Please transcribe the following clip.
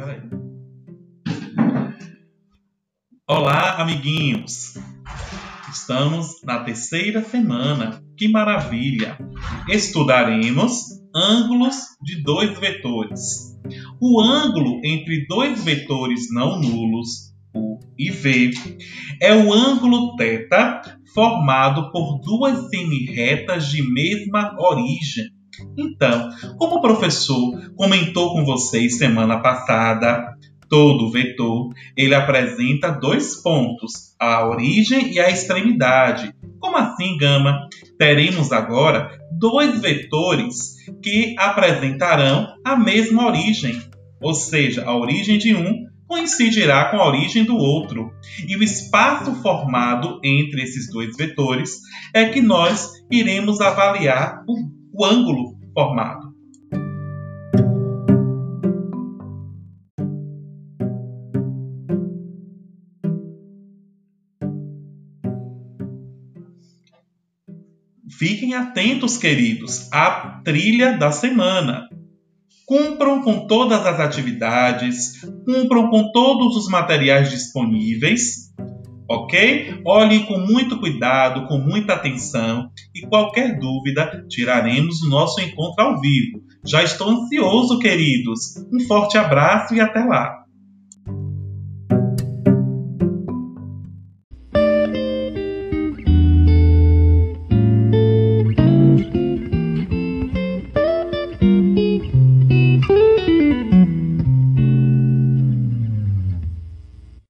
Peraí. Olá, amiguinhos! Estamos na terceira semana. Que maravilha! Estudaremos ângulos de dois vetores. O ângulo entre dois vetores não nulos, U e V, é o ângulo θ formado por duas semi-retas de mesma origem. Então, como o professor comentou com vocês semana passada, todo vetor ele apresenta dois pontos, a origem e a extremidade. Como assim, Gama? Teremos agora dois vetores que apresentarão a mesma origem, ou seja, a origem de um coincidirá com a origem do outro. E o espaço formado entre esses dois vetores é que nós iremos avaliar o, o ângulo formado. Fiquem atentos, queridos, à trilha da semana. Cumpram com todas as atividades, cumpram com todos os materiais disponíveis, ok? Olhem com muito cuidado, com muita atenção e qualquer dúvida tiraremos o nosso encontro ao vivo. Já estou ansioso, queridos. Um forte abraço e até lá!